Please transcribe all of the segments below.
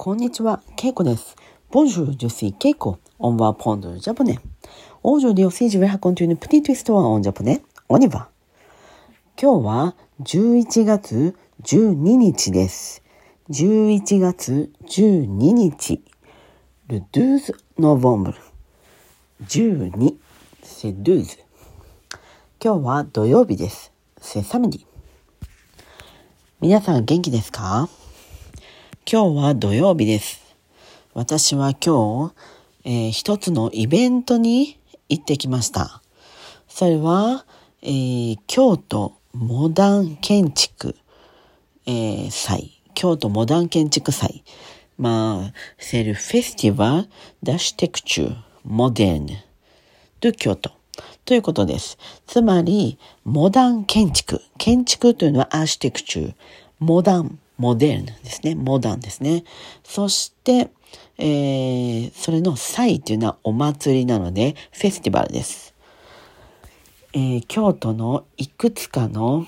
こんにちは、ケイコです。Bonjour, je suis Keiko. On va prendre le japonais. Aujourd'hui aussi, je vais raconter une petite histoire en japonais. On y va. 今日は11月12日です。11月12日。Le 12 novembre. 12. C'est 12. 今日は土曜日です。C'est samedi. 皆さん元気ですか今日は土曜日です。私は今日、えー一つのイベントに行ってきました。それは、えー京都モダン建築、えー祭。京都モダン建築祭。まあ、c'est le festival d'architecture moderne de 京都。ということです。つまり、モダン建築。建築というのはアーシテクチュー。モダン、モデルンですね。モダンですね。そして、えー、それの祭というのはお祭りなので、フェスティバルです。えー京都のいくつかの、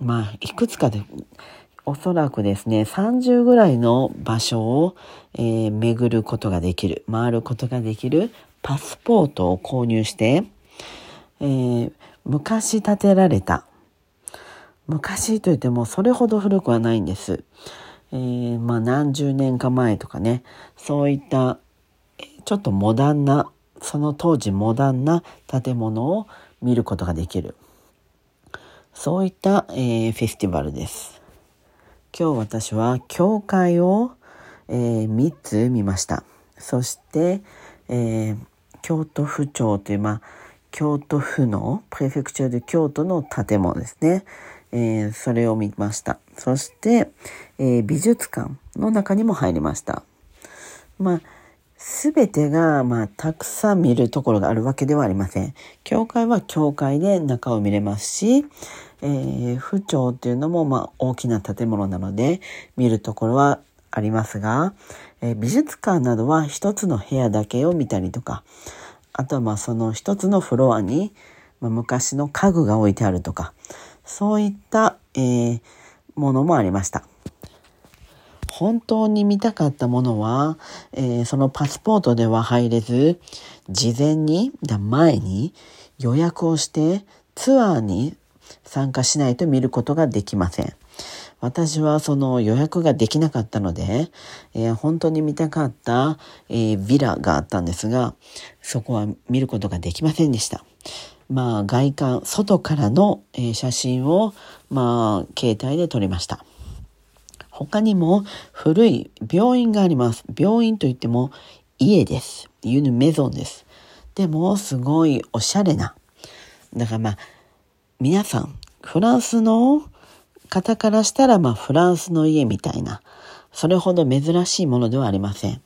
まあ、いくつかで、おそらくですね、30ぐらいの場所を、えー巡ることができる、回ることができるパスポートを購入して、えー昔建てられた、昔といってもそれほど古くはないんです。えーまあ何十年か前とかね、そういったちょっとモダンな、その当時モダンな建物を見ることができる。そういった、えーフェスティバルです。今日私は教会を、えー3つ見ました。そして、えー京都府庁という、まあ、京都府のプレフェクチャーで京都の建物ですね。えーそれを見ました。そして、えー美術館の中にも入りました。まあ、すべてが、まあ、たくさん見るところがあるわけではありません。教会は教会で中を見れますし、えー府庁っていうのも、まあ、大きな建物なので、見るところはありますが、えー美術館などは一つの部屋だけを見たりとか、あとはまあその一つのフロアに、まあ、昔の家具が置いてあるとか、そういった、えーものもありました。本当に見たかったものは、えーそのパスポートでは入れず、事前に、前に予約をしてツアーに参加しないと見ることができません。私はその予約ができなかったので、えー本当に見たかった、えーヴィラがあったんですが、そこは見ることができませんでした。まあ外観、外からの、えー写真を、まあ携帯で撮りました。他にも古い病院があります。病院といっても家です。ユヌメゾンです。でもすごいおしゃれな。だからまあ皆さんフランスの方からしたらまあフランスの家みたいな。それほど珍しいものではありません。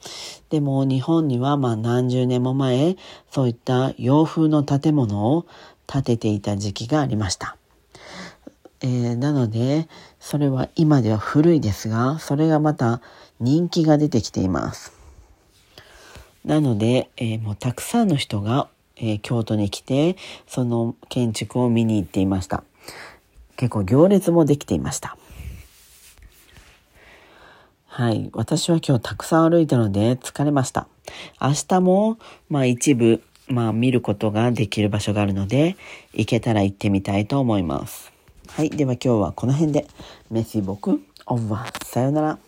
でも日本にはまあ何十年も前そういった洋風の建物を建てていた時期がありました。えーなので、それは今では古いですが、それがまた人気が出てきています。なので、えーもうたくさんの人が、えー京都に来て、その建築を見に行っていました。結構行列もできていました。はい。私は今日たくさん歩いたので疲れました。明日も、まあ一部、まあ見ることができる場所があるので、行けたら行ってみたいと思います。はい。では今日はこの辺で。メシボク、オンバー。さよなら。